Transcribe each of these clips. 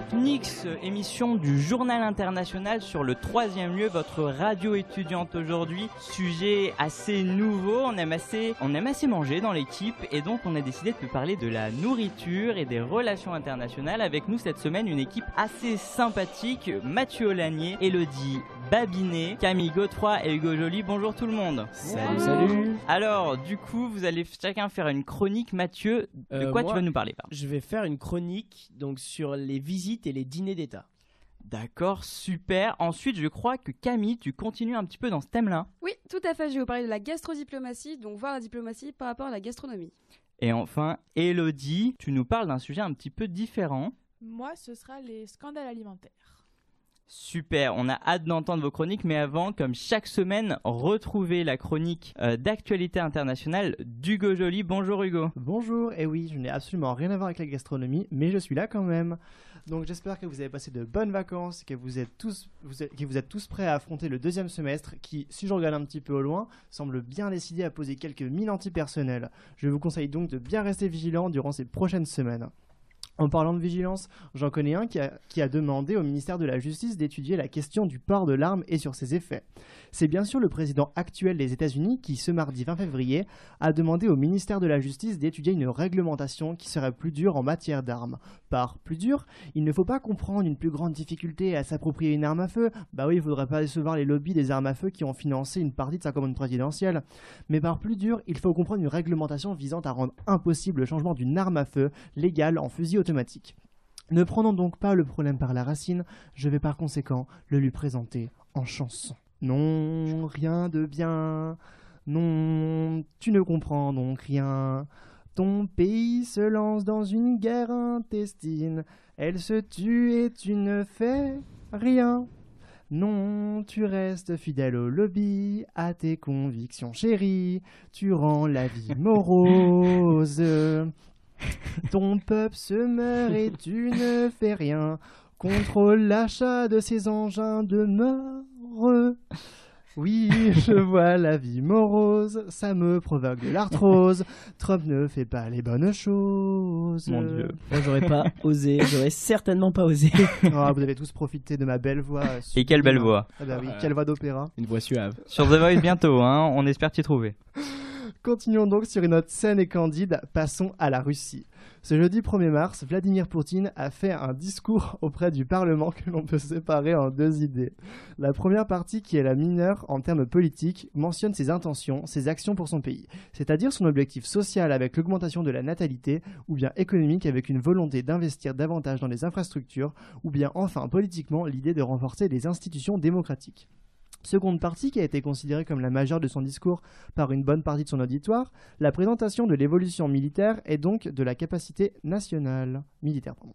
Zapnix, émission du Journal International sur le troisième lieu, votre radio étudiante aujourd'hui. Sujet assez nouveau, on aime assez, on aime assez manger dans l'équipe et donc on a décidé de vous parler de la nourriture et des relations internationales. Avec nous cette semaine une équipe assez sympathique, Mathieu Olanier, Elodie Babinet, Camille Godefroy et Hugo Joly. Bonjour tout le monde. Salut, salut. Alors, du coup, vous allez chacun faire une chronique. Mathieu, de Euh, quoi tu vas nous parler Je vais faire une chronique donc sur les visites et les dîners d'État. D'accord, super. Ensuite, je crois que Camille, tu continues un petit peu dans ce thème-là. Oui, tout à fait. Je vais vous parler de la gastrodiplomatie, donc voir la diplomatie par rapport à la gastronomie. Et enfin, Elodie, tu nous parles d'un sujet un petit peu différent. Moi, ce sera les scandales alimentaires. Super, on a hâte d'entendre vos chroniques, mais avant, comme chaque semaine, retrouvez la chronique euh, d'actualité internationale d'Hugo Joly. Bonjour Hugo. Bonjour, et oui, je n'ai absolument rien à voir avec la gastronomie, mais je suis là quand même. Donc j'espère que vous avez passé de bonnes vacances, que vous êtes tous, que vous êtes tous prêts à affronter le deuxième semestre, qui, si je regarde un petit peu au loin, semble bien décidé à poser quelques mines antipersonnelles. Je vous conseille donc de bien rester vigilant durant ces prochaines semaines. En parlant de vigilance, j'en connais un qui a, demandé au ministère de la Justice d'étudier la question du port de l'arme et sur ses effets. C'est bien sûr le président actuel des États-Unis qui, ce mardi 20 février, a demandé au ministère de la Justice d'étudier une réglementation qui serait plus dure en matière d'armes. Par plus dur, il ne faut pas comprendre une plus grande difficulté à s'approprier une arme à feu. Bah oui, il faudrait pas décevoir les lobbies des armes à feu qui ont financé une partie de sa commande présidentielle. Mais par plus dur, il faut comprendre une réglementation visant à rendre impossible le changement d'une arme à feu légale en fusil automatique. Ne prenons donc pas le problème par la racine, je vais par conséquent le lui présenter en chanson. Non, rien de bien. Non, tu ne comprends donc rien. Ton pays se lance dans une guerre intestine. Elle se tue et tu ne fais rien. Non, tu restes fidèle au lobby, à tes convictions chéries. Tu rends la vie morose. Ton peuple se meurt et tu ne fais rien. Contrôle l'achat de ces engins de mort. Oui, je vois la vie morose, ça me provoque de l'arthrose. Trump ne fait pas les bonnes choses. Mon Dieu. Moi, j'aurais pas osé, j'aurais certainement pas osé. Ah, vous avez tous profité de ma belle voix. euh, Et quelle belle voix. Ah bah oui, quelle voix d'opéra. Une voix suave. Sur The Voice bientôt, hein, on espère t'y trouver. Continuons donc sur une note saine et candide, passons à la Russie. Ce jeudi 1er mars, Vladimir Poutine a fait un discours auprès du Parlement que l'on peut séparer en deux idées. La première partie, qui est la mineure en termes politiques, mentionne ses intentions, ses actions pour son pays, c'est-à-dire son objectif social avec l'augmentation de la natalité, ou bien économique avec une volonté d'investir davantage dans les infrastructures, ou bien enfin politiquement l'idée de renforcer les institutions démocratiques. Seconde partie qui a été considérée comme la majeure de son discours par une bonne partie de son auditoire, la présentation de l'évolution militaire et donc de la capacité nationale militaire. pardon.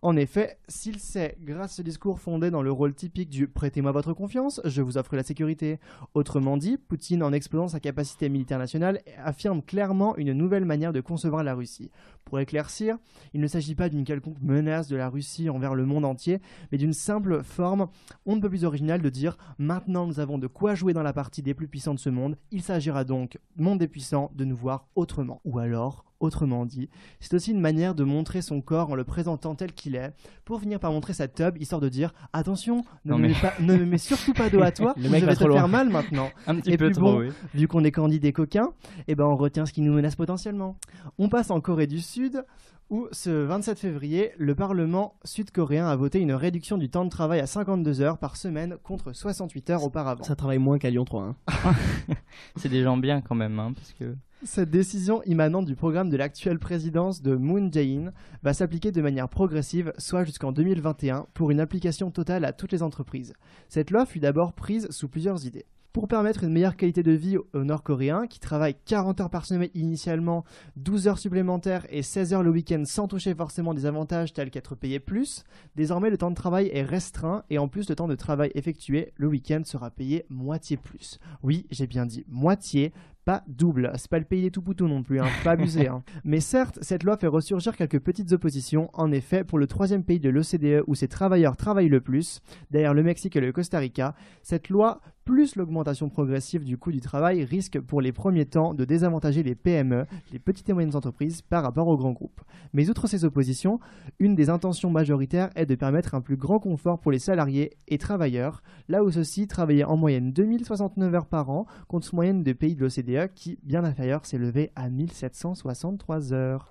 En effet, s'il sait, grâce à ce discours fondé dans le rôle typique du prêtez-moi votre confiance, je vous offre la sécurité. Autrement dit, Poutine, en exposant sa capacité militaire nationale, affirme clairement une nouvelle manière de concevoir la Russie. Pour éclaircir, il ne s'agit pas d'une quelconque menace de la Russie envers le monde entier, mais d'une simple forme on ne peut plus originale de dire maintenant nous avons de quoi jouer dans la partie des plus puissants de ce monde, il s'agira donc, monde des puissants, de nous voir autrement. Ou alors, autrement dit, c'est aussi une manière de montrer son corps en le présentant tel qu'il est, pour finir par montrer sa tub, histoire de dire attention, ne, Non, me, mais- mets pas- ne me mets surtout pas dos à toi, Le ou mec je va vais te trop loin. faire mal maintenant. Un petit Et peu puis trop, bon, oui. Vu qu'on est candide et coquin, eh ben on retient ce qui nous menace potentiellement. On passe en Corée du Sud, où ce 27 février, le Parlement sud-coréen a voté une réduction du temps de travail à 52 heures par semaine contre 68 heures auparavant. Ça travaille moins qu'à Lyon 3. hein. C'est des gens bien quand même, hein, parce que... Cette décision immanente du programme de l'actuelle présidence de Moon Jae-in va s'appliquer de manière progressive, soit jusqu'en 2021, pour une application totale à toutes les entreprises. Cette loi fut d'abord prise sous plusieurs idées. Pour permettre une meilleure qualité de vie aux Nord-Coréens, qui travaillent 40 heures par semaine initialement, 12 heures supplémentaires et 16 heures le week-end sans toucher forcément des avantages tels qu'être payé plus, désormais le temps de travail est restreint et en plus le temps de travail effectué le week-end sera payé moitié plus. Oui, j'ai bien dit moitié, pas double. C'est pas le pays des tout poutous non plus, hein, pas abuser. hein. Mais certes, cette loi fait ressurgir quelques petites oppositions. En effet, pour le troisième pays de l'OCDE où ces travailleurs travaillent le plus, derrière le Mexique et le Costa Rica, cette loi plus l'augmentation progressive du coût du travail risque pour les premiers temps de désavantager les PME, les petites et moyennes entreprises, par rapport aux grands groupes. Mais outre ces oppositions, une des intentions majoritaires est de permettre un plus grand confort pour les salariés et travailleurs, là où ceux-ci travaillaient en moyenne 2069 heures par an, contre moyenne des pays de l'OCDE qui, bien inférieure, s'élevait à 1763 heures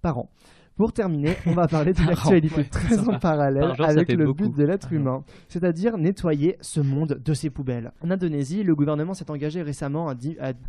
par an. Pour terminer, on va parler d'une actualité très en parallèle jour, avec le beaucoup. but de l'être humain, c'est-à-dire nettoyer ce monde de ses poubelles. En Indonésie, le gouvernement s'est engagé récemment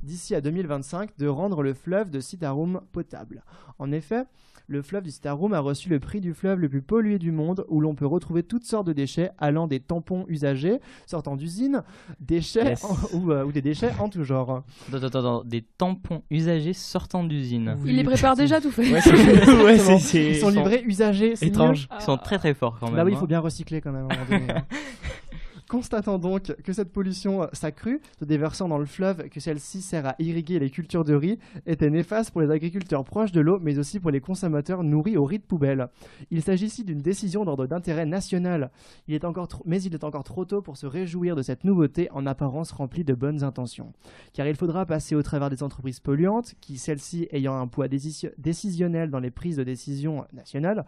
d'ici à 2025 de rendre le fleuve de Citarum potable. En effet, le fleuve du Citarum a reçu le prix du fleuve le plus pollué du monde où l'on peut retrouver toutes sortes de déchets allant des tampons usagés sortant d'usines, déchets Yes. en- ou, euh, ou des déchets en tout genre. Attends, attends, attends, des tampons usagés sortant d'usine. Il les prépare déjà tout fait. Ouais, c'est- ouais, Ils sont livrés usagés, c'est étrange. Ils sont très très forts quand même. Bah oui, il hein. faut bien recycler quand même à un moment donné. hein. Constatant donc que cette pollution euh, s'accrut, se déversant dans le fleuve, que celle-ci sert à irriguer les cultures de riz, était néfaste pour les agriculteurs proches de l'eau, mais aussi pour les consommateurs nourris au riz de poubelle. Il s'agit ici d'une décision d'ordre d'intérêt national. Il est encore mais il est encore trop tôt pour se réjouir de cette nouveauté en apparence remplie de bonnes intentions. Car il faudra passer au travers des entreprises polluantes, qui celles-ci ayant un poids décisio- décisionnel dans les prises de décision nationales,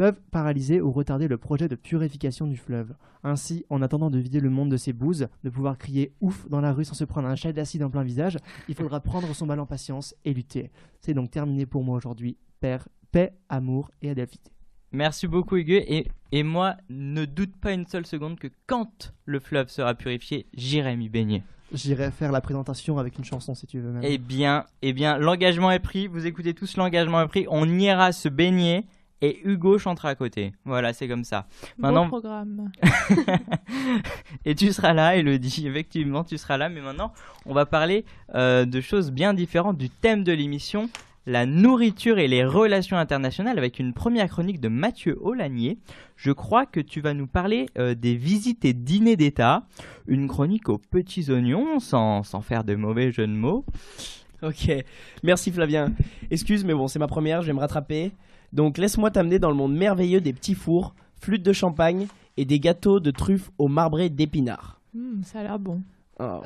peuvent paralyser ou retarder le projet de purification du fleuve. Ainsi, en attendant de vider le monde de ses bouses, de pouvoir crier ouf dans la rue sans se prendre un chat d'acide en plein visage, il faudra prendre son mal en patience et lutter. C'est donc terminé pour moi aujourd'hui. Père, paix, amour et adelphité. Merci beaucoup Hugues et, et moi ne doute pas une seule seconde que quand le fleuve sera purifié, j'irai m'y baigner. J'irai faire la présentation avec une chanson si tu veux même. Eh bien, eh bien, l'engagement est pris. Vous écoutez tous, l'engagement est pris. On ira se baigner et Hugo chantera à côté. Voilà, c'est comme ça. Maintenant- Beau programme. et tu seras là, Elodie. Effectivement, tu seras là. Mais maintenant, on va parler euh, de choses bien différentes du thème de l'émission. La nourriture et les relations internationales avec une première chronique de Mathieu Aulagnier. Je crois que tu vas nous parler euh, des visites et dîners d'État. Une chronique aux petits oignons, sans, sans faire de mauvais jeux de mots. Ok, merci Flavien. Excuse, mais bon, c'est ma première, je vais me rattraper. Donc laisse-moi t'amener dans le monde merveilleux des petits fours, flûtes de champagne et des gâteaux de truffes au marbré d'épinards. Hmm, ça a l'air bon. Oh,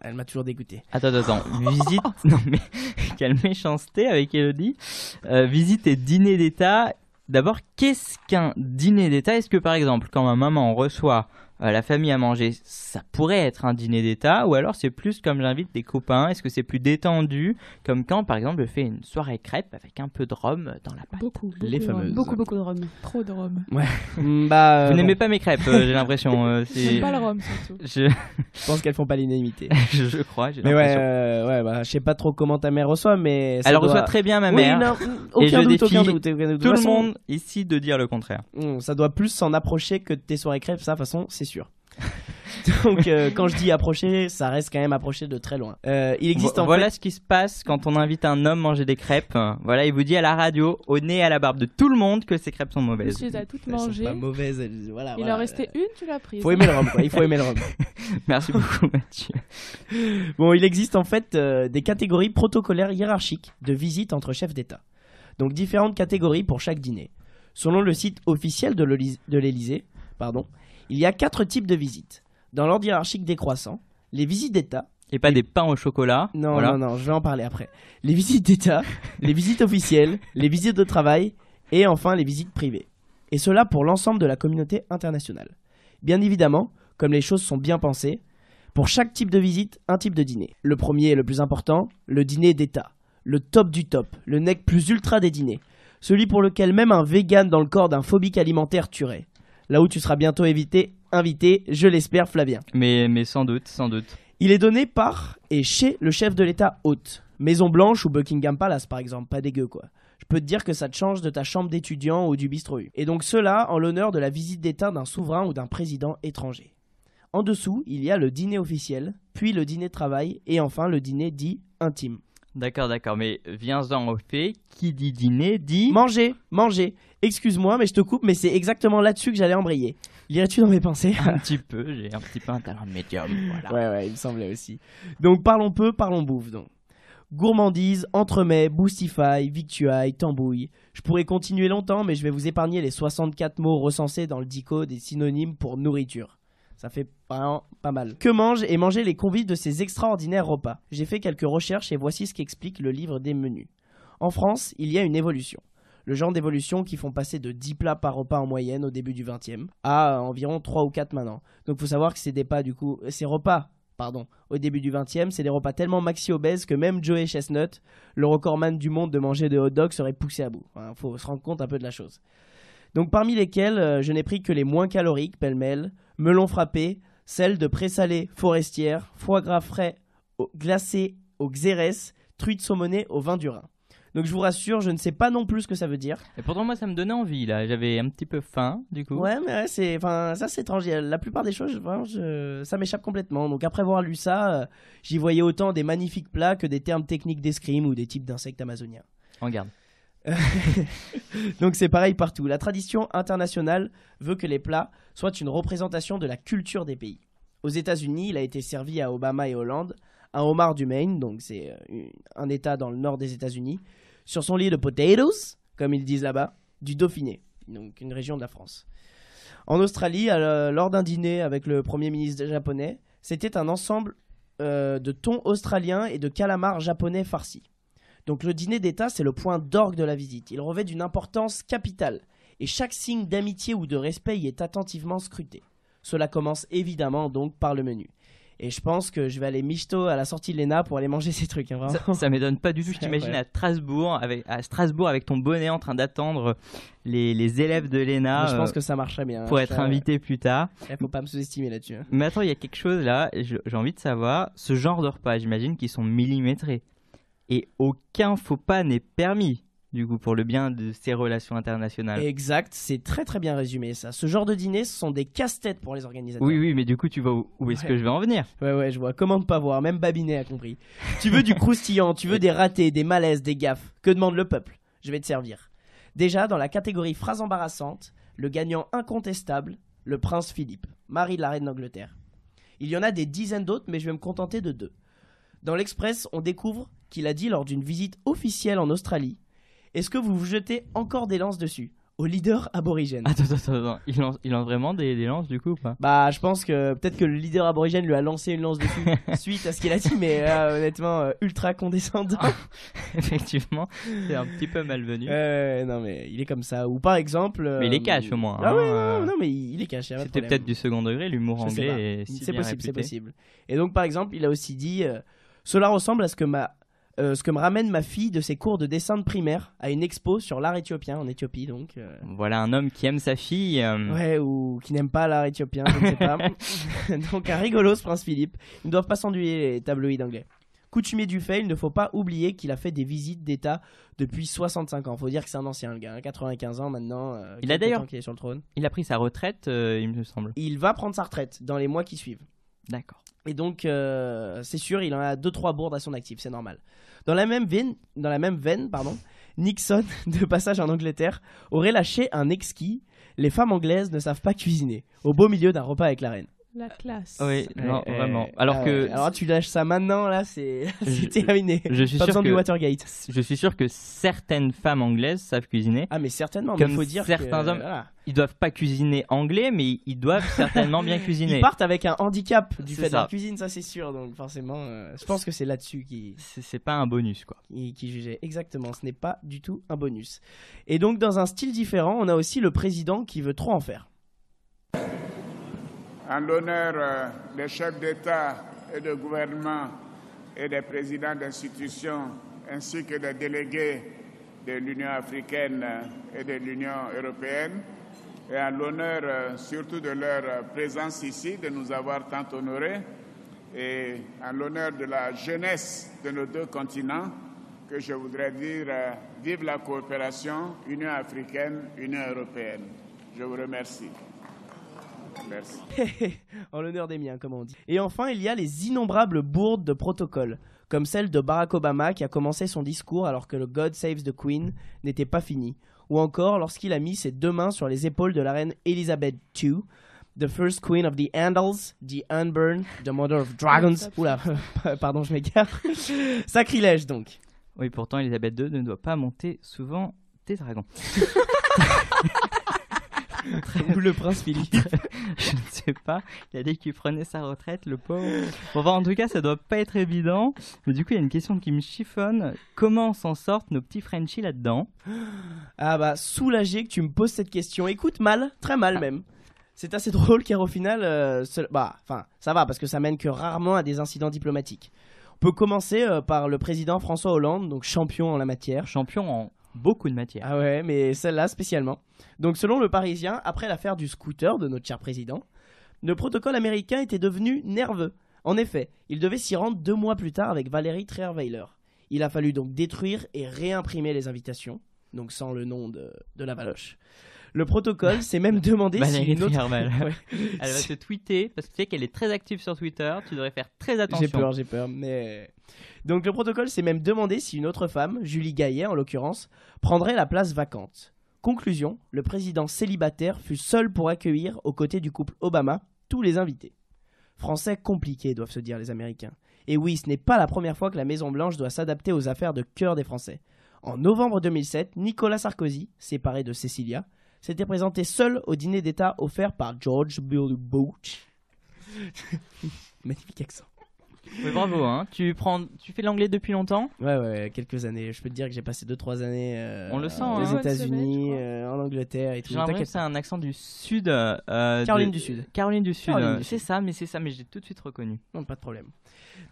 elle m'a toujours dégoûté. Attends, attends, attends. Visite. Non, mais quelle méchanceté avec Elodie. Euh, visite et dîner d'État. D'abord, qu'est-ce qu'un dîner d'État? Est-ce que par exemple, quand ma maman reçoit euh, la famille à manger, ça pourrait être un dîner d'État Ou alors c'est plus comme j'invite des copains Est-ce que c'est plus détendu? Comme quand par exemple je fais une soirée crêpe avec un peu de rhum dans la pâte Beaucoup, beaucoup Les de fameuses. rhum. Beaucoup, beaucoup de rhum. Trop de rhum. Hmm, bah, Vous euh, n'aimez bon, pas mes crêpes, euh, j'ai l'impression. euh, J'aime pas le rhum surtout. je, je pense qu'elles font pas l'unanimité. je, je crois, j'ai mais ouais, l'impression. euh, ouais, bah, je sais pas trop comment ta mère reçoit, mais ça Elle doit- reçoit très bien ma Oui, mère. non, Et aucun je doute, aucun défie doute, aucun doute. De Tout le monde ici de dire le contraire. hmm, ça doit plus s'en approcher que de tes soirées crêpes, ça, de toute façon, c'est sûr. Donc, euh, quand je dis approcher, ça reste quand même approcher de très loin. Euh, il existe Vo- en voilà fait. ce qui se passe quand on invite un homme manger des crêpes. Voilà, il vous dit à la radio, au nez et à la barbe de tout le monde que ces crêpes sont mauvaises. Tu les as toutes mangées. pas mauvaises, elles- voilà. Il voilà. en restait une, tu l'as prise. Faut aimer le rhum, quoi. Il faut aimer le rhum. Merci beaucoup Mathieu. Bon, il existe en fait euh, des catégories protocolaires hiérarchiques de visites entre chefs d'État. Donc différentes catégories pour chaque dîner. Selon le site officiel de l'Élysée, pardon, il y a quatre types de visites. Dans l'ordre hiérarchique décroissant, les visites d'État. Et pas des pains au chocolat. Non, voilà. non, non, je vais en parler après. Les visites d'État, les visites officielles, les visites de travail et enfin les visites privées. Et cela pour l'ensemble de la communauté internationale. Bien évidemment, comme les choses sont bien pensées, pour chaque type de visite, un type de dîner. Le premier et le plus important, le dîner d'État. Le top du top, le nec plus ultra des dîners. Celui pour lequel même un vegan dans le corps d'un phobique alimentaire tuerait. Là où tu seras bientôt évité, invité, je l'espère, Flavien. Mais, mais sans doute, sans doute. Il est donné par et chez le chef de l'État hôte. Maison Blanche ou Buckingham Palace par exemple, pas dégueu quoi. Je peux te dire que ça te change de ta chambre d'étudiant ou du bistrot. U. Et donc cela en l'honneur de la visite d'État d'un souverain ou d'un président étranger. En dessous, il y a le dîner officiel, puis le dîner de travail et enfin le dîner dit intime. D'accord, d'accord. Mais viens-en au fait. Qui dit dîner dit. Manger, manger. Excuse-moi, mais je te coupe, mais c'est exactement là-dessus que j'allais embrayer. Lirais-tu dans mes pensées Un petit peu, j'ai un petit peu un talent de médium. Voilà. Ouais, ouais, il me semblait aussi. Donc parlons peu, parlons bouffe donc. Gourmandise, entremets, boostify, victuailles, tambouille. Je pourrais continuer longtemps, mais je vais vous épargner les 64 mots recensés dans le dico des synonymes pour nourriture. Ça fait vraiment pas mal. Que mangent et manger les convives de ces extraordinaires repas? J'ai fait quelques recherches et voici ce qu'explique le livre des menus. En France, il y a une évolution. Le genre d'évolution qui font passer de 10 plats par repas en moyenne au début du 20e à environ 3 ou 4 maintenant. Donc faut savoir que pas ces repas pardon, au début du 20e, c'est des repas tellement maxi obèses que même Joey Chestnut, le recordman du monde de manger de hot dogs, serait poussé à bout. Il faut se rendre compte un peu de la chose. Donc parmi lesquels, euh, je n'ai pris que les moins caloriques, pêle-mêle, melon frappé, celles de présalé forestière, foie gras frais au- glacé au xérès, truite saumonée au vin du Rhin. Donc je vous rassure, je ne sais pas non plus ce que ça veut dire. Et pourtant, moi, ça me donnait envie, là. J'avais un petit peu faim, du coup. Ouais, mais ouais, c'est, enfin, ça c'est étrange. La plupart des choses, vraiment, je- ça m'échappe complètement. Donc après avoir lu ça, euh, j'y voyais autant des magnifiques plats que des termes techniques d'escrime ou des types d'insectes amazoniens. Regarde. Donc c'est pareil partout. La tradition internationale veut que les plats soient une représentation de la culture des pays. Aux États-Unis, il a été servi à Obama et Hollande un homard du Maine, donc c'est euh, un État dans le nord des États-Unis, sur son lit de potatoes, comme ils disent là-bas, du Dauphiné, donc une région de la France. En Australie, lors d'un dîner avec le premier ministre japonais, c'était un ensemble euh, de thon australien et de calamars japonais farcis. Donc le dîner d'État, c'est le point d'orgue de la visite. Il revêt d'une importance capitale, et chaque signe d'amitié ou de respect y est attentivement scruté. Cela commence évidemment donc par le menu. Et je pense que je vais aller michto à la sortie de l'ENA pour aller manger ces trucs. hein. Ça, ça m'étonne pas du tout. Je t'imagine à. Strasbourg, avec, à Strasbourg avec ton bonnet en train d'attendre les, les élèves de l'ENA je pense euh, que ça marcherait bien. pour hein. être Ça, invité plus tard. Il faut pas me sous-estimer là-dessus. hein. Mais attends, il y a quelque chose là, j'ai envie de savoir. Ce genre de repas, j'imagine qu'ils sont millimétrés. Et aucun faux pas n'est permis, du coup, pour le bien de ces relations internationales. Exact, c'est très très bien résumé ça. Ce genre de dîner, ce sont des casse-têtes pour les organisateurs. Oui, oui, mais du coup, tu vois où, où est-ce Ouais. que je vais en venir? Ouais, ouais, je vois. Comment ne pas voir Même Babinet a compris. tu veux du croustillant, tu veux des ratés, des malaises, des gaffes. Que demande le peuple? Je vais te servir. Déjà, dans la catégorie phrase embarrassante, le gagnant incontestable, le prince Philippe, mari de la reine d'Angleterre. Il y en a des dizaines d'autres, mais je vais me contenter de deux. Dans l'Express, on découvre qu'il a dit lors d'une visite officielle en Australie Est-ce que vous vous jetez encore des lances dessus? Au leader aborigène. Attends, attends, attends. Il lance, il lance vraiment des, des lances, du coup, ou pas? Bah, je pense que peut-être que le leader aborigène lui a lancé une lance dessus suite à ce qu'il a dit, mais là, honnêtement, euh, ultra condescendant. Effectivement, c'est un petit peu malvenu. Euh, non, mais il est comme ça. Ou par exemple. euh, Mais il les cache, au moins, Ah hein, ouais, euh, non, non, mais il pas de C'était peut-être du second degré, l'humour anglais est si C'est possible, c'est possible. Et donc, par exemple, il a aussi dit euh, Cela ressemble à ce que ma. euh, ce que me ramène ma fille de ses cours de dessin de primaire à une expo sur l'art éthiopien en Éthiopie donc euh, Voilà un homme qui aime sa fille. euh, ouais ou qui n'aime pas l'art éthiopien je ne sais pas. Donc un rigolo ce prince Philippe. Ils ne doivent pas s'enduyer les tabloïds anglais. Coutumier du fait il ne faut pas oublier qu'il a fait des visites d'état depuis 65 ans. Faut dire que c'est un ancien le gars hein, 95 ans maintenant euh, Il a d'ailleurs- temps qu'il est sur le trône. Il a pris sa retraite, euh, il me semble. il va prendre sa retraite dans les mois qui suivent D'accord. Et donc, euh, c'est sûr, il en a 2-3 bourdes à son actif, c'est normal. Dans la même veine, dans la même veine pardon, Nixon, de passage en Angleterre, aurait lâché un exquis Les femmes anglaises ne savent pas cuisiner, au beau milieu d'un repas avec la reine. La classe. Oui, non, Euh, vraiment. Alors ah que ouais. Alors tu lâches ça maintenant, là, c'est terminé. je suis Pas sûr besoin que du Watergate. je suis sûr que certaines femmes anglaises savent cuisiner. Ah, mais certainement, mais Comme faut dire certains que, hommes- voilà. Ils doivent pas cuisiner anglais, mais ils doivent certainement bien cuisiner. Ils partent avec un handicap du fait de ça. leur cuisine, ça c'est sûr. Donc forcément, euh, je pense que c'est là-dessus qui, C'est c'est pas un bonus, quoi. qui, qui jugeait. Exactement, ce n'est pas du tout un bonus. Et donc, dans un style différent, on a aussi le président qui veut trop en faire. En l'honneur euh, des chefs d'État et de gouvernement et des présidents d'institutions ainsi que des délégués de l'Union africaine euh, et de l'Union européenne et en l'honneur euh, surtout de leur présence ici, de nous avoir tant honorés et en l'honneur de la jeunesse de nos deux continents que je voudrais dire vive la coopération Union africaine, Union européenne. Je vous remercie. Merci. en l'honneur des miens, comme on dit. Et enfin, il y a les innombrables bourdes de protocole, comme celle de Barack Obama qui a commencé son discours alors que le God Saves the Queen n'était pas fini, ou encore lorsqu'il a mis ses deux mains sur les épaules de la reine Elizabeth II, the first queen of the Andals, the Unburned, the mother of dragons. Oula, pardon, je m'égare. Sacrilège donc. Oui, pourtant, Elisabeth II ne doit pas monter souvent des dragons. Ou le prince Philippe. Je ne sais pas. Il a dit qu'il prenait sa retraite, le pauvre. Bon, bah, en tout cas, ça doit pas être évident. Mais du coup, il y a une question qui me chiffonne. Comment s'en sortent nos petits Frenchies là-dedans? Ah bah, soulagé que tu me poses cette question. Écoute, mal, très mal même. C'est assez drôle car au final, euh, bah, enfin, ça va parce que ça mène que rarement à des incidents diplomatiques. On peut commencer euh, par le président François Hollande, donc champion en la matière. Champion en beaucoup de matières. Ah ouais, mais celle-là spécialement. Donc selon le Parisien, après l'affaire du scooter de notre cher président, le protocole américain était devenu nerveux. En effet, il devait s'y rendre deux mois plus tard avec Valérie Trierweiler. Il a fallu donc détruire et réimprimer les invitations, donc sans le nom de, de la valoche. Le protocole s'est même demandé si une autre... Ouais. Elle va se tweeter parce que tu sais qu'elle est très active sur Twitter. Tu devrais faire très attention. J'ai peur, j'ai peur, mais... Donc le protocole s'est même demandé si une autre femme, Julie Gaillet en l'occurrence, prendrait la place vacante. Conclusion, le président célibataire fut seul pour accueillir, aux côtés du couple Obama, tous les invités. Français compliqués, doivent se dire les Américains. Et oui, ce n'est pas la première fois que la Maison-Blanche doit s'adapter aux affaires de cœur des Français. En novembre 2007, Nicolas Sarkozy, séparé de Cecilia, s'était présenté seul au dîner d'État offert par George W. Bush. Magnifique accent. Oui, bravo. Hein. Tu prends, tu fais l'anglais depuis longtemps? Ouais, ouais, quelques années. Je peux te dire que j'ai passé 2-3 années euh, On le sent, aux hein. États-Unis, euh, en Angleterre et tout. J'ai l'impression que c'est un accent du sud. euh, Caroline de- du Sud. Caroline du Sud. Caroline du C'est Sud. ça, mais c'est ça, mais j'ai tout de suite reconnu. Non, pas de problème.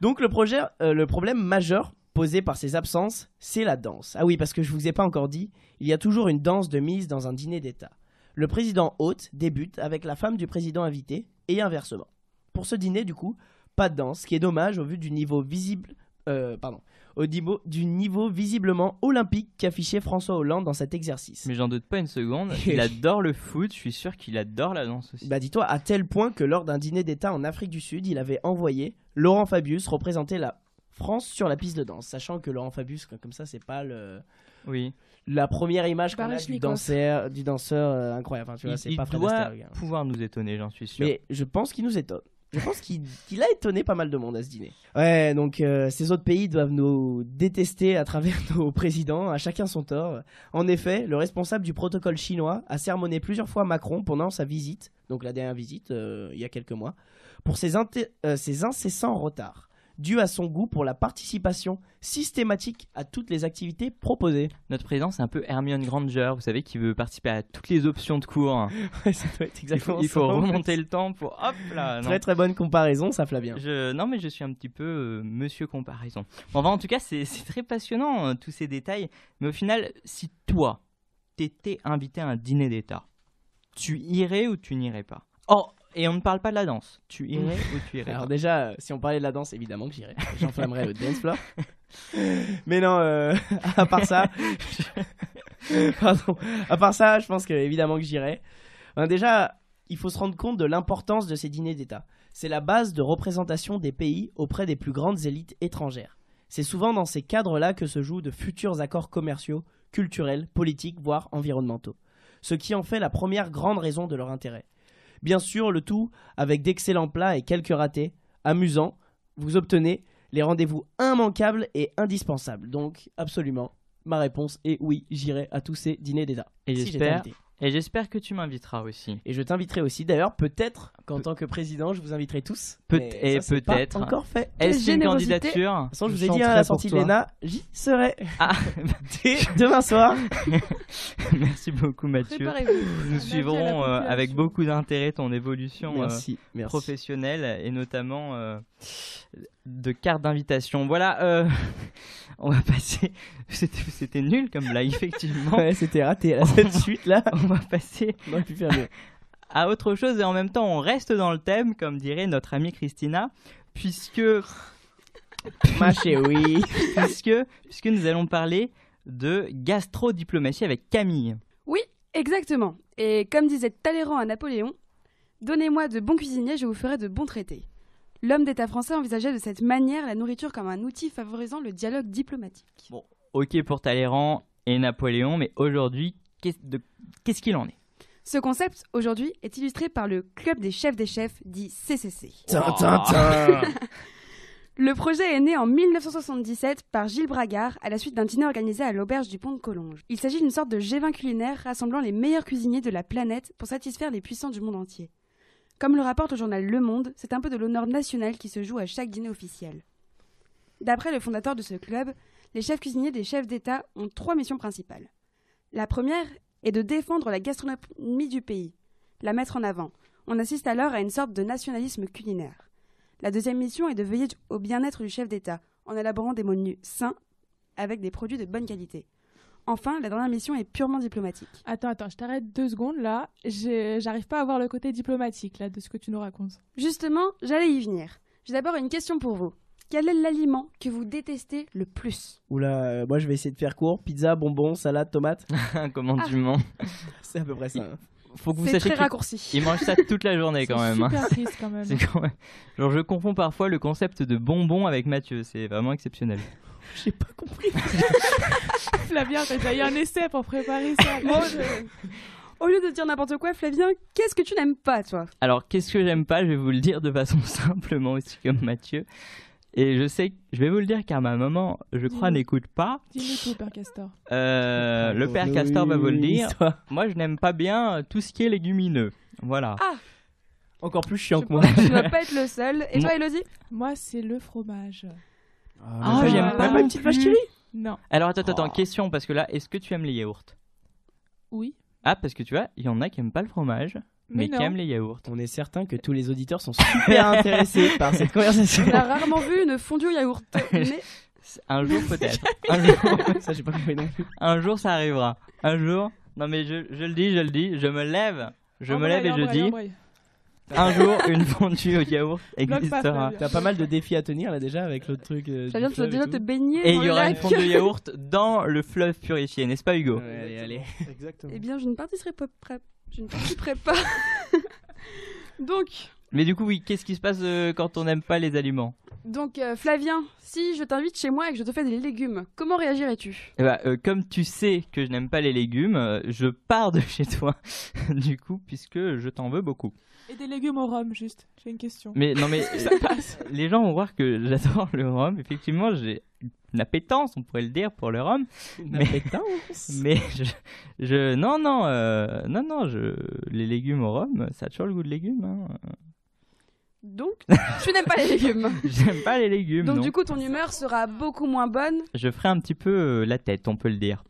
Donc, le, projet, euh, le problème majeur posé par ces absences, c'est la danse. Ah oui, parce que je vous ai pas encore dit, il y a toujours une danse de mise dans un dîner d'État. Le président hôte débute avec la femme du président invité et inversement. Pour ce dîner, du coup, pas de danse, ce qui est dommage au vu du niveau visible. euh, pardon. Au niveau, du niveau visiblement olympique qu'affichait François Hollande dans cet exercice. Mais j'en doute pas une seconde. Il adore le foot. Je suis sûr qu'il adore la danse aussi. Bah dis-toi, à tel point que lors d'un dîner d'État en Afrique du Sud, il avait envoyé Laurent Fabius représenter la France sur la piste de danse, sachant que Laurent Fabius, comme ça, c'est pas le, oui. la première image qu'on a du danseur, du danseur euh, incroyable. Enfin, tu vois, il c'est il pas doit pouvoir nous étonner, j'en suis sûr. Mais je pense qu'il nous étonne. Je pense qu'il a étonné pas mal de monde à ce dîner. Ouais, donc euh, ces autres pays doivent nous détester à travers nos présidents, à chacun son tort. En effet, le responsable du protocole chinois a sermonné plusieurs fois Macron pendant sa visite, donc la dernière visite euh, il y a quelques mois, pour ses, euh, ses incessants retards, dû à son goût pour la participation systématique à toutes les activités proposées. Notre président, c'est un peu Hermione Granger, vous savez, qui veut participer à toutes les options de cours. Ouais, ça doit être Il faut, exactement il faut en fait. remonter le temps pour. Hop là non. Très très bonne comparaison, ça Flavien. Je, non, mais je suis un petit peu euh, monsieur comparaison. Bon, enfin, en tout cas, c'est c'est très passionnant, euh, tous ces détails. Mais au final, si toi, t'étais invité à un dîner d'État, tu irais ou tu n'irais pas? Oh, et on ne parle pas de la danse. Tu irais ou tu irais Alors pas déjà, euh, si on parlait de la danse, évidemment que j'irais. J'enflammerais le dance floor. Mais non, euh, à part ça, pardon, à part ça, je pense que évidemment que j'irais. Ben, déjà, il faut se rendre compte de l'importance de ces dîners d'État. C'est la base de représentation des pays auprès des plus grandes élites étrangères. C'est souvent dans ces cadres-là que se jouent de futurs accords commerciaux, culturels, politiques, voire environnementaux. Ce qui en fait la première grande raison de leur intérêt. Bien sûr, le tout avec d'excellents plats et quelques ratés, amusants, vous obtenez les rendez-vous immanquables et indispensables. Donc, absolument, ma réponse est oui, j'irai à tous ces dîners d'État. Et si j'espère. Et j'espère que tu m'inviteras aussi. Et je t'inviterai aussi, d'ailleurs, peut-être qu'en tant que président, je vous inviterai tous. Peut- et ça, c'est pas peut-être. encore fait. Est-ce une générosité. candidature De toute façon, je vous ai dit à la sortie de l'ENA, j'y serai. Ah, Dès demain soir. merci beaucoup Mathieu. Préparez-vous. Nous suivrons euh, avec beaucoup d'intérêt ton évolution euh, merci. professionnelle et notamment euh, de carte d'invitation. Voilà, euh, on va passer. C'était nul comme blague, effectivement. Ouais, c'était raté. Là, cette suite là, On va passer on aurait pu faire mieux. à autre chose et en même temps on reste dans le thème, comme dirait notre amie Christina, puisque Mâché, oui. puisque puisque nous allons parler de gastrodiplomatie avec Camille. Exactement. Et comme disait Talleyrand à Napoléon, donnez-moi de bons cuisiniers, je vous ferai de bons traités. L'homme d'État français envisageait de cette manière la nourriture comme un outil favorisant le dialogue diplomatique. Ok pour Talleyrand et Napoléon, mais aujourd'hui, qu'est-ce qu'il en est? Ce concept, aujourd'hui, est illustré par le Club des chefs des chefs, dit CCC. Tin, tin, tin. Le projet est né en 1977 par Gilles Bragard à la suite d'un dîner organisé à l'auberge du pont de Collonges. Il s'agit d'une sorte de G20 culinaire rassemblant les meilleurs cuisiniers de la planète pour satisfaire les puissants du monde entier. Comme le rapporte le journal Le Monde, c'est un peu de l'honneur national qui se joue à chaque dîner officiel. D'après le fondateur de ce club, les chefs cuisiniers des chefs d'État ont trois missions principales. La première est de défendre la gastronomie du pays, la mettre en avant. On assiste alors à une sorte de nationalisme culinaire. La deuxième mission est de veiller au bien-être du chef d'État en élaborant des menus sains avec des produits de bonne qualité. Enfin, la dernière mission est purement diplomatique. Attends, attends, je t'arrête deux secondes là. J'arrive pas à voir le côté diplomatique là de ce que tu nous racontes. Justement, j'allais y venir. J'ai d'abord une question pour vous. Quel est l'aliment que vous détestez le plus? Oula, euh, moi je vais essayer de faire court. Pizza, bonbons, salade, tomate. Comment Ah. tu mens C'est à peu près ça. hein. Faut que vous C'est sachiez très qu'il raccourci. il mange ça toute la journée quand même. hein. super triste quand même. C'est quand même. Genre, je confonds parfois le concept de bonbon avec Mathieu. C'est vraiment exceptionnel. J'ai pas compris. Flavien, t'as déjà eu un essai pour préparer ça. Bon, je- Au lieu de dire n'importe quoi, Flavien, qu'est-ce que tu n'aimes pas, toi? Alors, qu'est-ce que j'aime pas? Je vais vous le dire de façon simplement aussi comme Mathieu. Et je sais, je vais vous le dire car ma maman, je crois, n'écoute pas. Dis-nous tout, Père Castor. Euh, le père Oui, Castor va vous le dire. Moi, je n'aime pas bien tout ce qui est légumineux. Voilà. Encore plus chiant Je que moi. tu dois pas être le seul. Et toi, Moi- Elodie? Moi, c'est le fromage. Ah, mais j'aime même pas une non petite plus. vache qui rit. Non. Alors, attends, attends, Oh. question parce que là, est-ce que tu aimes les yaourts? Oui. Ah, parce que tu vois, il y en a qui aiment pas le fromage, mais, Mais qui non. aiment les yaourts. On est certain que tous les auditeurs sont super intéressés par cette conversation. On a rarement vu une fondue au yaourt. Mais Un jour peut-être. un, jour, ça, j'ai pas compris non plus. un jour, ça arrivera. Un jour. Non mais je, je le dis, je le dis, je me lève, je me lève et je dis. Un jour une fondue au yaourt existera. T'as pas mal de défis à tenir là déjà avec l'autre truc. euh, Flavien, tu dois fleuve déjà et te baigner Et dans il y le aura une fondue de yaourt dans le fleuve purifié, n'est-ce pas Hugo? Ouais, allez, allez. Exactement. Eh bien, je ne participerai pas. prêt- Je ne participerai pas. donc, Mais du coup, oui, qu'est-ce qui se passe euh, quand on n'aime pas les aliments donc euh, Flavien, si je t'invite chez moi et que je te fais des légumes, comment réagirais-tu? Eh ben, euh, comme tu sais que je n'aime pas les légumes, euh, je pars de chez toi, du coup, puisque je t'en veux beaucoup. Et des légumes au rhum, juste. J'ai une question. Mais non, mais Ça passe. les gens vont voir que j'adore le rhum. Effectivement, j'ai une appétence, on pourrait le dire, pour le rhum. Une Mais- appétence. Mais je, je- non, non, euh, non, non, je, les légumes au rhum, ça a toujours le goût de légumes. Hein. Donc, tu n'aimes pas les légumes. J'aime pas les légumes. Donc non. du coup, ton humeur sera beaucoup moins bonne. je ferai un petit peu euh, la tête, on peut le dire.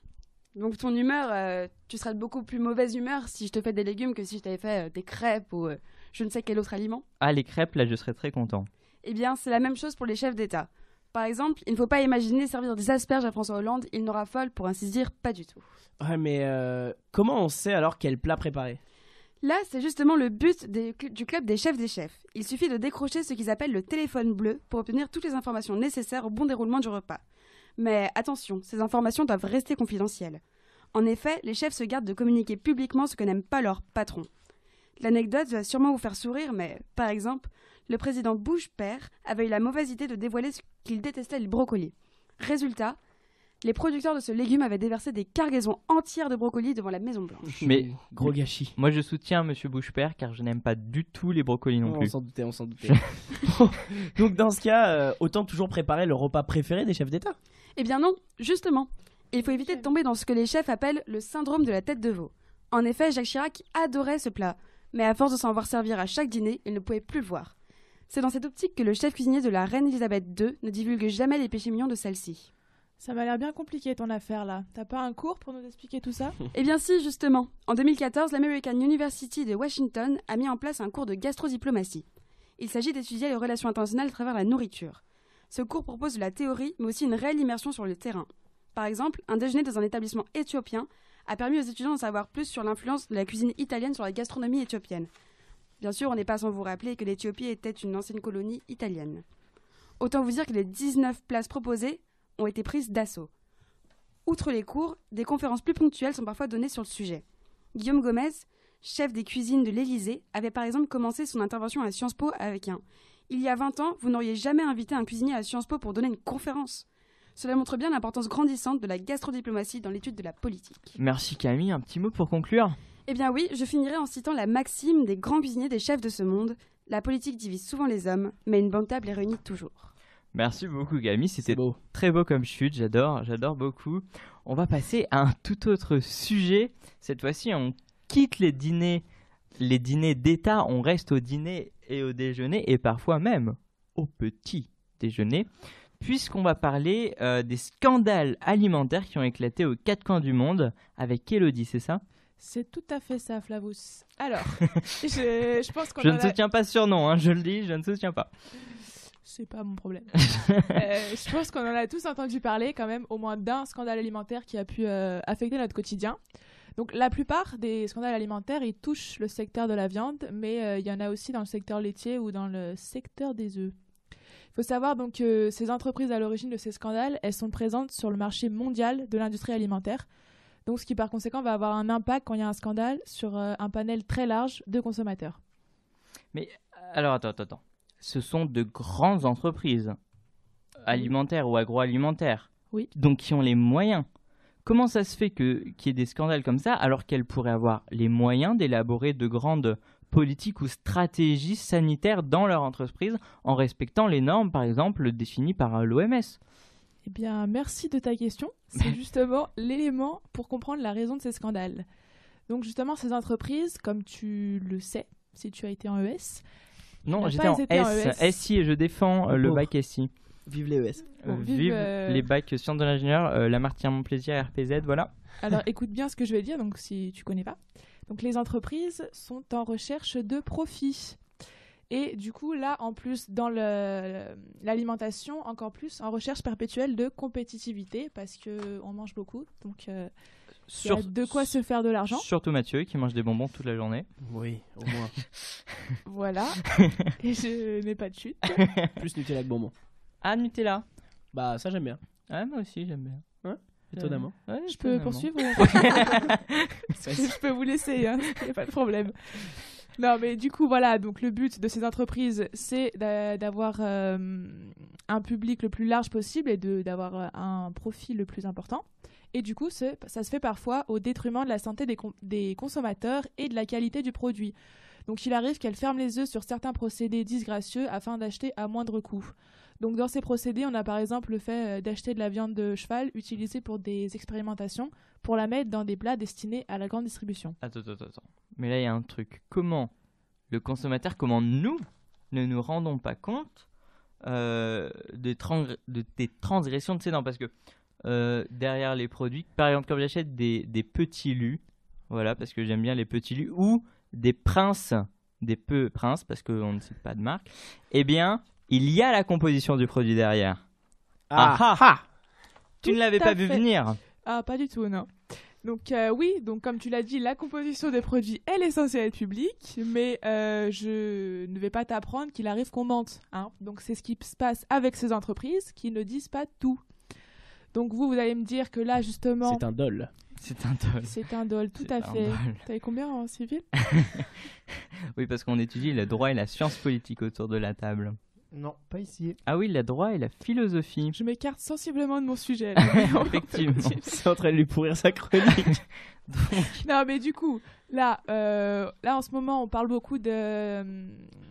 Donc ton humeur, euh, tu seras de beaucoup plus mauvaise humeur si je te fais des légumes que si je t'avais fait euh, des crêpes ou euh, je ne sais quel autre aliment. Ah, les crêpes, là, je serais très content. Eh bien, c'est la même chose pour les chefs d'État. Par exemple, il ne faut pas imaginer servir des asperges à François Hollande, il n'aura folle pour ainsi dire pas du tout. Ouais, mais euh, comment on sait alors quel plat préparer? Là, c'est justement le but du club des chefs des chefs. Il suffit de décrocher ce qu'ils appellent le téléphone bleu pour obtenir toutes les informations nécessaires au bon déroulement du repas. Mais attention, ces informations doivent rester confidentielles. En effet, les chefs se gardent de communiquer publiquement ce que n'aime pas leur patron. L'anecdote va sûrement vous faire sourire, mais par exemple, le président Bush père avait eu la mauvaise idée de dévoiler ce qu'il détestait le brocoli. Résultat, les producteurs de ce légume avaient déversé des cargaisons entières de brocolis devant la Maison Blanche. Mais- gros gâchis. Moi, je soutiens Monsieur Bouche-Père car je n'aime pas du tout les brocolis non on plus. s'en doutait, on s'en doutait. Donc dans ce cas, euh, autant toujours préparer le repas préféré des chefs d'État. Eh bien non, justement. Il faut éviter de tomber dans ce que les chefs appellent le syndrome de la tête de veau. En effet, Jacques Chirac adorait ce plat, mais à force de s'en voir servir à chaque dîner, il ne pouvait plus le voir. C'est dans cette optique que le chef cuisinier de la reine Elisabeth II ne divulgue jamais les péchés mignons de celle-ci. Ça m'a l'air bien compliqué ton affaire là. T'as pas un cours pour nous expliquer tout ça Eh bien si, justement. En 2014, l'American University de Washington a mis en place un cours de gastrodiplomatie. Il s'agit d'étudier les relations internationales à travers la nourriture. Ce cours propose de la théorie, mais aussi une réelle immersion sur le terrain. Par exemple, un déjeuner dans un établissement éthiopien a permis aux étudiants d'en savoir plus sur l'influence de la cuisine italienne sur la gastronomie éthiopienne. Bien sûr, on n'est pas sans vous rappeler que l'Éthiopie était une ancienne colonie italienne. Autant vous dire que les 19 places proposées ont été prises d'assaut. Outre les cours, des conférences plus ponctuelles sont parfois données sur le sujet. Guillaume Gomez, chef des cuisines de l'Élysée, avait par exemple commencé son intervention à Sciences Po avec un Il y a 20 ans, vous n'auriez jamais invité un cuisinier à Sciences Po pour donner une conférence. Cela montre bien l'importance grandissante de la gastrodiplomatie dans l'étude de la politique. Merci Camille, un petit mot pour conclure? Eh bien oui, je finirai en citant la maxime des grands cuisiniers des chefs de ce monde La politique divise souvent les hommes, mais une bonne table les réunit toujours. Merci beaucoup C'est c'était beau. très beau comme chute, j'adore, j'adore beaucoup. On va passer à un tout autre sujet. Cette fois-ci, on quitte les dîners, les dîners d'État, on reste au dîner et au déjeuner et parfois même au petit déjeuner, puisqu'on va parler euh, des scandales alimentaires qui ont éclaté aux quatre coins du monde avec Elodie, c'est ça? C'est tout à fait ça, Flavus. Alors, je, je pense qu'on Je ne a- soutiens pas ce surnom, hein, je le dis, je ne soutiens pas. C'est pas mon problème. Euh, je pense qu'on en a tous entendu parler quand même, au moins d'un scandale alimentaire qui a pu euh, affecter notre quotidien. Donc la plupart des scandales alimentaires, ils touchent le secteur de la viande, mais euh, il y en a aussi dans le secteur laitier ou dans le secteur des œufs. Il faut savoir donc que ces entreprises à l'origine de ces scandales, elles sont présentes sur le marché mondial de l'industrie alimentaire. Donc ce qui par conséquent va avoir un impact quand il y a un scandale sur un panel très large de consommateurs. Alors attends, attends, attends. Ce sont de grandes entreprises alimentaires ou agroalimentaires. Oui. Donc qui ont les moyens. Comment ça se fait qu'il y ait des scandales comme ça alors qu'elles pourraient avoir les moyens d'élaborer de grandes politiques ou stratégies sanitaires dans leur entreprise en respectant les normes, par exemple, définies par l'OMS Eh bien, merci de ta question. C'est justement l'élément pour comprendre la raison de ces scandales. Donc, justement, ces entreprises, comme tu le sais, si tu as été en ES, Non, j'étais en S, ES. SI et je défends euh, le bac SI. Vive les ES. Bon, vive, vive euh, les bacs sciences de l'ingénieur, euh, Lamartine Montplaisir, RPZ, voilà. alors écoute bien ce que je vais dire, donc si tu connais pas. Donc, les entreprises sont en recherche de profit. Et du coup, là, en plus, dans l'alimentation, encore plus, en recherche perpétuelle de compétitivité, parce que on mange beaucoup, donc euh, il y a Sur- de quoi se faire de l'argent. Surtout Mathieu qui mange des bonbons toute la journée. Oui, au moins. Voilà. Et je n'ai pas de chute. Plus Nutella que bonbon. Ah, Nutella. Bah, ça j'aime bien. Ah, moi aussi j'aime bien. Étonnamment. Euh, ouais, Je peux étonnamment. poursuivre Je peux vous laisser, hein, il n'y a pas de problème. Non, mais du coup, voilà, donc le but de ces entreprises, c'est d'a- d'avoir euh, un public le plus large possible et de- d'avoir euh, un profit le plus important. Et du coup, ça se fait parfois au détriment de la santé des, con- des consommateurs et de la qualité du produit. Donc il arrive qu'elles ferment les œufs sur certains procédés disgracieux afin d'acheter à moindre coût. Donc dans ces procédés, on a par exemple le fait euh, d'acheter de la viande de cheval utilisée pour des expérimentations pour la mettre dans des plats destinés à la grande distribution. Attends, attends, attends. Mais là, il y a un truc. Comment le consommateur, comment nous ne nous rendons pas compte euh, des, des transgressions de ces normes Parce que euh, derrière les produits, par exemple, quand j'achète des, des petits lus, voilà, parce que j'aime bien les petits lus, ou des princes, des peu princes, parce qu'on ne cite pas de marque, eh bien, il y a la composition du produit derrière. Ah, ah, ah Tu Tout ne l'avais pas vu venir Ah, pas du tout, non. Donc euh, oui, donc comme tu l'as dit, la composition des produits, elle est censée être publique, mais euh, je ne vais pas t'apprendre qu'il arrive qu'on mente. Hein. Donc c'est ce qui se passe avec ces entreprises qui ne disent pas tout. Donc vous, vous allez me dire que là, justement, C'est un dol. C'est un dol. c'est un dol, tout C'est à un fait. dol. T'avais combien en civil? Oui, parce qu'on étudie le droit et la science politique autour de la table. Non, pas ici. Ah oui, le droit et la philosophie. Je m'écarte sensiblement de mon sujet. là, Effectivement. C'est en train de lui pourrir sa chronique. Non, mais du coup, là, euh, là en ce moment, on parle beaucoup de,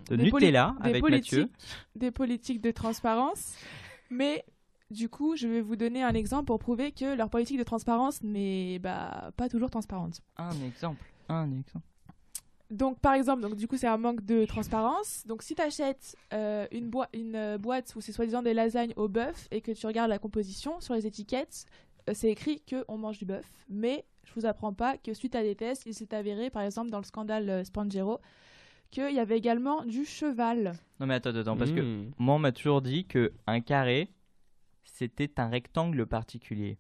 De des Nutella des avec politiques, Mathieu. des politiques de transparence, mais du coup, je vais vous donner un exemple pour prouver que leur politique de transparence n'est bah, pas toujours transparente. Un exemple. Un exemple. Donc, par exemple, donc, du coup, c'est un manque de transparence. Donc, si tu achètes une, boi- une euh, boîte où c'est soi-disant des lasagnes au bœuf et que tu regardes la composition sur les étiquettes, euh, c'est écrit qu'on mange du bœuf. Mais je vous apprends pas que suite à des tests, il s'est avéré, par exemple, dans le scandale euh, Spangero, qu'il y avait également du cheval. Non mais attends, attends, parce que Mmh. moi on m'a toujours dit que un carré, c'était un rectangle particulier.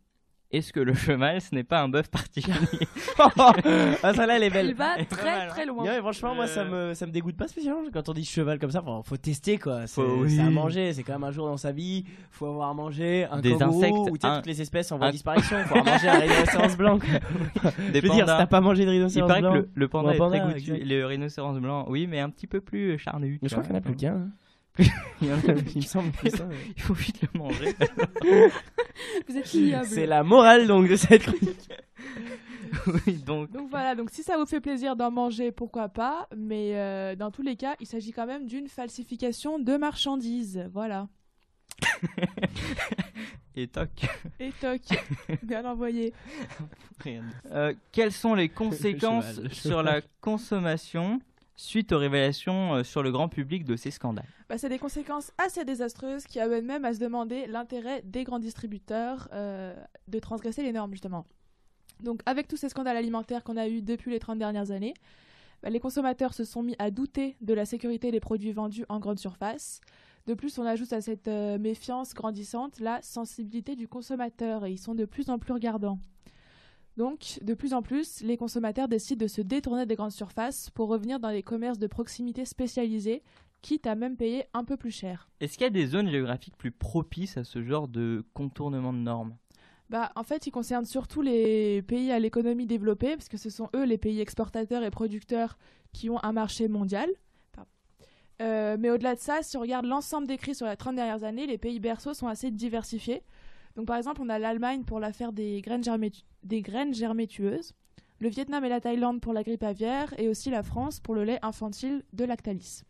Est-ce que le cheval, ce n'est pas un bœuf particulier ah, celle-là, elle est Il belle. va Pas très mal, hein. très loin. Non, mais franchement, moi, ça Euh. me, ça me dégoûte pas spécialement quand on dit cheval comme ça. Enfin, faut tester quoi. C'est Faut- oui. c'est à manger, c'est quand même un jour dans sa vie. Faut avoir mangé un Des kangourou, insectes, ou tu sais, un- toutes les espèces en voie un- de disparition. Faut avoir mangé un rhinocéros blanc. quoi. Des Je veux dire, si pandas. t'as pas mangé de Il rhinocéros paraît que blanc. le, le panda Ou un est panda, très goûtu. exact. Le rhinocéros blanc, oui, mais un petit peu plus charnu. Mais tu je crois qu'il n'y en a plus qu'un. hein. Il y en a Il me semble que ça, ouais. Il faut vite le manger. Vous êtes ignoble. C'est la morale donc de cette chronique. oui, donc. Donc voilà, donc si ça vous fait plaisir d'en manger, pourquoi pas, mais euh, dans tous les cas, il s'agit quand même d'une falsification de marchandises. Voilà. Et toc. Et toc, bien envoyé. Euh, quelles sont les conséquences cheval, le sur la consommation suite aux révélations euh, sur le grand public de ces scandales Bah, c'est des conséquences assez désastreuses qui amènent même à se demander l'intérêt des grands distributeurs euh, de transgresser les normes, justement. Donc, avec tous ces scandales alimentaires qu'on a eus depuis les 30 dernières années, bah, les consommateurs se sont mis à douter de la sécurité des produits vendus en grande surface. De plus, on ajoute à cette euh, méfiance grandissante la sensibilité du consommateur et ils sont de plus en plus regardants. Donc, de plus en plus, les consommateurs décident de se détourner des grandes surfaces pour revenir dans les commerces de proximité spécialisés quitte à même payer un peu plus cher. Est-ce qu'il y a des zones géographiques plus propices à ce genre de contournement de normes? Bah, en fait, il concerne surtout les pays à l'économie développée, parce que ce sont eux les pays exportateurs et producteurs qui ont un marché mondial. Euh, mais au-delà de ça, si on regarde l'ensemble des crises sur les 30 dernières années, les pays berceaux sont assez diversifiés. Donc, par exemple, on a l'Allemagne pour l'affaire des graines, des graines germétueuses, le Vietnam et la Thaïlande pour la grippe aviaire, et aussi la France pour le lait infantile de Lactalis.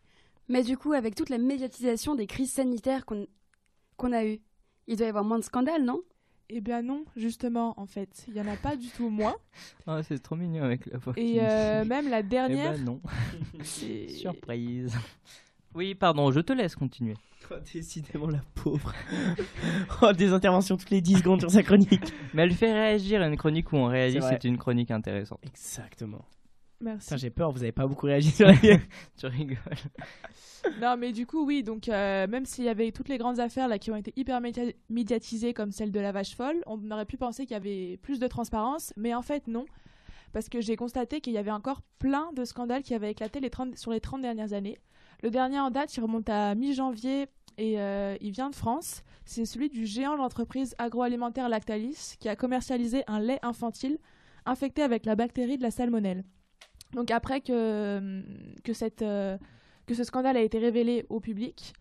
Mais du coup, avec toute la médiatisation des crises sanitaires qu'on a eues, il doit y avoir moins de scandales, non? Eh bien non, justement, en fait, il y en a pas du tout moins. Ah, C'est trop mignon avec la voix. Et euh, même la Eh dernière, ben non, surprise. Oui, pardon, je te laisse continuer. Oh, décidément la pauvre. oh, des interventions toutes les 10 secondes sur sa chronique. Mais elle fait réagir à une chronique où on réagit, C'est une chronique intéressante. Exactement. Merci. J'ai peur, vous avez pas beaucoup réagi sur la. Tu rigoles. Non, mais du coup, oui, donc euh, même s'il y avait toutes les grandes affaires là qui ont été hyper média- médiatisées comme celle de la vache folle, on aurait pu penser qu'il y avait plus de transparence, mais en fait non, parce que j'ai constaté qu'il y avait encore plein de scandales qui avaient éclaté les 30 sur les 30 dernières années. Le dernier en date, il remonte à mi-janvier et euh, il vient de France. C'est celui du géant de l'entreprise agroalimentaire Lactalis qui a commercialisé un lait infantile infecté avec la bactérie de la salmonelle. Donc après que, cette... euh, ce scandale a été révélé au public,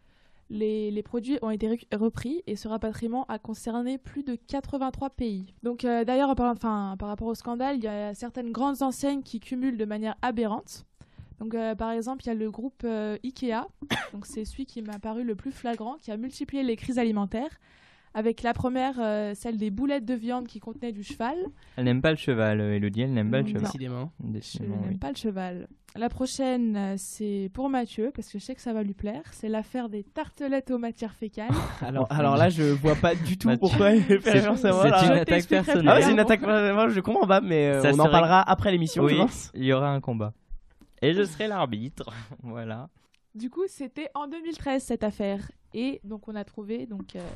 les, produits ont été repris et ce rapatriement a concerné plus de 83 pays. Donc euh, d'ailleurs, par rapport au scandale, il y a certaines grandes enseignes qui cumulent de manière aberrante. Donc euh, par exemple, il y a le groupe euh, Ikea, donc c'est celui qui m'a paru le plus flagrant, qui a multiplié les crises alimentaires. Avec la première, euh, celle des boulettes de viande qui contenaient du cheval. Elle n'aime pas le cheval, Elodie, elle n'aime pas le Non. cheval. Décidément. Je Décidément, n'aime oui. pas le cheval. La prochaine, euh, c'est pour Mathieu, parce que je sais que ça va lui plaire. C'est l'affaire des tartelettes aux matières fécales. Alors, alors là, je vois pas du tout Bah, tu- pourquoi il fait C'est moi. c'est une Je attaque t'expliquerai plus personnelle. Ah ouais, c'est une attaque. moi, je comprends pas, mais euh, Ça on en serait- parlera après l'émission, je Oui, pense. il y aura un combat. Et je serai l'arbitre. voilà. Du coup, c'était en 2013 cette affaire. Et donc, on a trouvé donc, euh,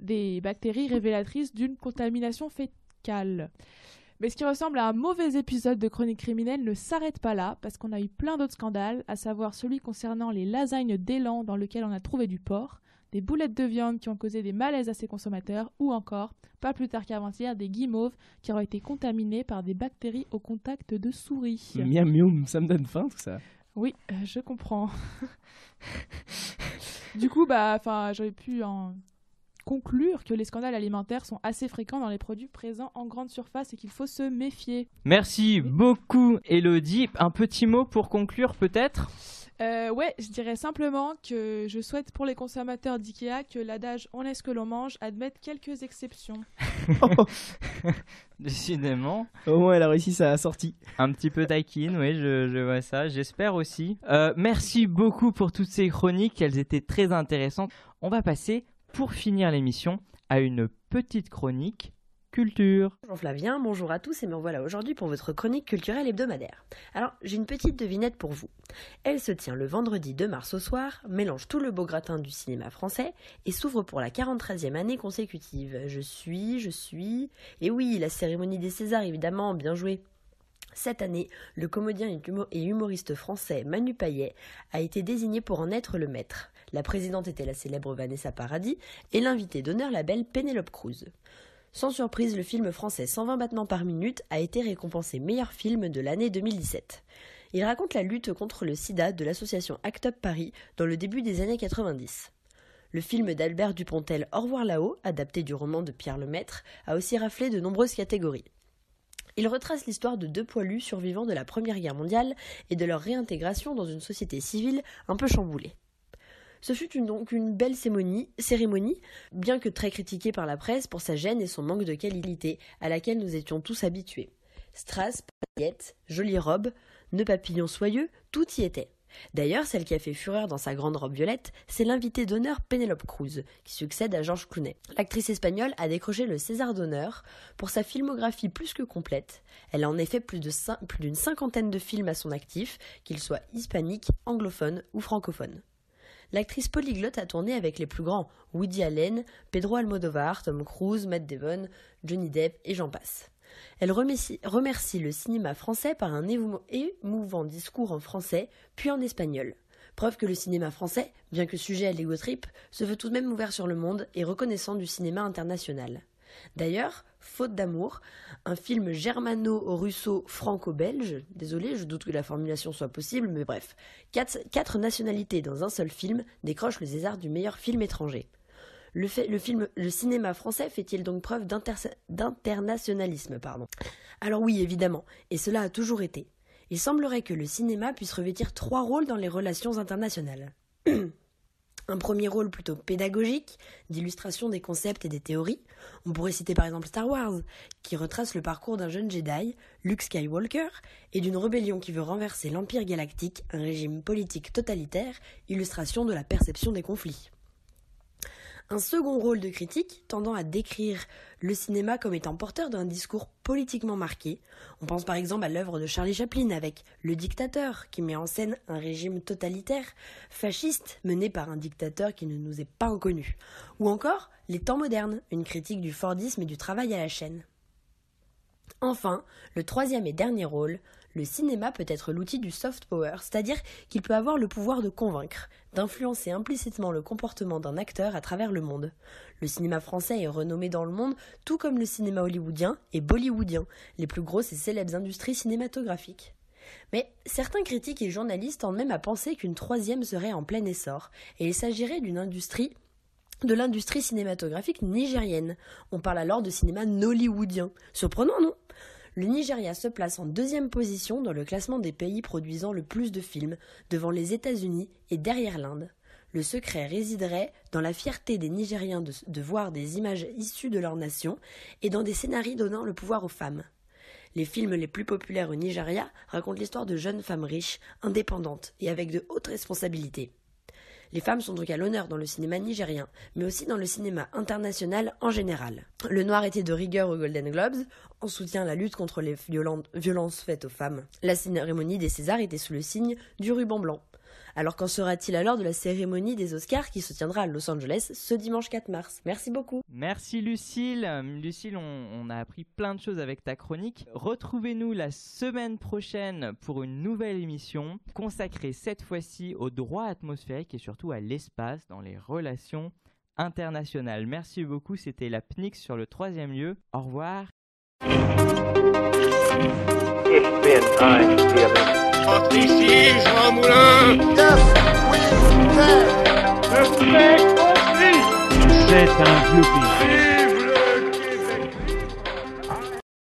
des bactéries révélatrices d'une contamination fécale. Mais ce qui ressemble à un mauvais épisode de Chronique criminelle ne s'arrête pas là, parce qu'on a eu plein d'autres scandales, à savoir celui concernant les lasagnes d'élan dans lequel on a trouvé du porc, des boulettes de viande qui ont causé des malaises à ses consommateurs, ou encore, pas plus tard qu'avant-hier, des guimauves qui auraient été contaminés par des bactéries au contact de souris. Miam miam, ça me donne faim tout ça. Oui, euh, je comprends. du coup, bah, enfin, j'aurais pu en conclure que les scandales alimentaires sont assez fréquents dans les produits présents en grande surface et qu'il faut se méfier. Merci beaucoup, Elodie. Un petit mot pour conclure, peut-être? Euh, ouais, je dirais simplement que je souhaite pour les consommateurs d'IKEA que l'adage on est ce que l'on mange admette quelques exceptions. Décidément. Au moins, elle a réussi sa sortie. Un petit peu taquine, oui, je, je vois ça. J'espère aussi. Euh, merci beaucoup pour toutes ces chroniques. Elles étaient très intéressantes. On va passer, pour finir l'émission, à une petite chronique culture. Bonjour Flavien, bonjour à tous et me voilà aujourd'hui pour votre chronique culturelle hebdomadaire. Alors, j'ai une petite devinette pour vous. Elle se tient le vendredi 2 mars au soir, mélange tout le beau gratin du cinéma français et s'ouvre pour la 43e année consécutive. Je suis, je suis... Et oui, la cérémonie des Césars évidemment, bien joué. Cette année, le comédien et humo- et humoriste français Manu Payet a été désigné pour en être le maître. La présidente était la célèbre Vanessa Paradis et l'invité d'honneur la belle Pénélope Cruz. Sans surprise, le film français 120 battements par minute a été récompensé meilleur film de l'année 2017. Il raconte la lutte contre le sida de l'association Act Up Paris dans le début des années 90. Le film d'Albert Dupontel Au revoir là-haut, adapté du roman de Pierre Lemaître, a aussi raflé de nombreuses catégories. Il retrace l'histoire de deux poilus survivants de la Première Guerre mondiale et de leur réintégration dans une société civile un peu chamboulée. Ce fut donc une belle cérémonie, bien que très critiquée par la presse pour sa gêne et son manque de qualité, à laquelle nous étions tous habitués. Strass, paillettes, jolies robes, nœuds papillons soyeux, tout y était. D'ailleurs, celle qui a fait fureur dans sa grande robe violette, c'est l'invitée d'honneur Penelope Cruz, qui succède à George Clooney. L'actrice espagnole a décroché le César d'honneur pour sa filmographie plus que complète. Elle a en effet plus d'une cinquantaine de films à son actif, qu'ils soient hispaniques, anglophones ou francophones. L'actrice polyglotte a tourné avec les plus grands Woody Allen, Pedro Almodovar, Tom Cruise, Matt Damon, Johnny Depp et j'en passe. Elle remercie, remercie le cinéma français par un émou- émouvant discours en français, puis en espagnol. Preuve que le cinéma français, bien que sujet à l'ego trip, se veut tout de même ouvert sur le monde et reconnaissant du cinéma international. D'ailleurs, Faute d'amour, un film germano-russo-franco-belge, désolé, je doute que la formulation soit possible, mais bref, quatre, nationalités dans un seul film décrochent le César du meilleur film étranger. Le, film, le cinéma français fait-il donc preuve d'inter- d'internationalisme Alors oui, évidemment, et cela a toujours été. Il semblerait que le cinéma puisse revêtir trois rôles dans les relations internationales. Un premier rôle plutôt pédagogique, d'illustration des concepts et des théories. On pourrait citer par exemple Star Wars, qui retrace le parcours d'un jeune Jedi, Luke Skywalker, et d'une rébellion qui veut renverser l'Empire galactique, un régime politique totalitaire, illustration de la perception des conflits. Un second rôle de critique tendant à décrire le cinéma comme étant porteur d'un discours politiquement marqué. On pense par exemple à l'œuvre de Charlie Chaplin avec Le Dictateur, qui met en scène un régime totalitaire, fasciste, mené par un dictateur qui ne nous est pas inconnu. Ou encore Les temps modernes, une critique du Fordisme et du travail à la chaîne. Enfin, le troisième et dernier rôle, le cinéma peut être l'outil du soft power, c'est-à-dire qu'il peut avoir le pouvoir de convaincre, d'influencer implicitement le comportement d'un acteur à travers le monde. Le cinéma français est renommé dans le monde, tout comme le cinéma hollywoodien et bollywoodien, les plus grosses et célèbres industries cinématographiques. Mais certains critiques et journalistes tendent même à penser qu'une troisième serait en plein essor, et il s'agirait d'une industrie de l'industrie cinématographique nigérienne. On parle alors de cinéma nollywoodien. Surprenant, non? Le Nigeria se place en deuxième position dans le classement des pays produisant le plus de films, devant les États-Unis et derrière l'Inde. Le secret résiderait dans la fierté des Nigériens de, de, voir des images issues de leur nation et dans des scénarios donnant le pouvoir aux femmes. Les films les plus populaires au Nigeria racontent l'histoire de jeunes femmes riches, indépendantes et avec de hautes responsabilités. Les femmes sont donc à l'honneur dans le cinéma nigérien, mais aussi dans le cinéma international en général. Le noir était de rigueur aux Golden Globes, en soutien à la lutte contre les violences faites aux femmes. La cérémonie des Césars était sous le signe du ruban blanc. Alors qu'en sera-t-il alors de la cérémonie des Oscars qui se tiendra à Los Angeles ce dimanche 4 mars? Merci beaucoup. Merci Lucille. Lucille, on, on, a appris plein de choses avec ta chronique. Retrouvez-nous la semaine prochaine pour une nouvelle émission consacrée cette fois-ci au droit atmosphérique et surtout à l'espace dans les relations internationales. Merci beaucoup. C'était la PNIX sur le troisième lieu. Au revoir. Ich bin ein Ici, Jean Moulin Yes, we can C'est un vieux pays.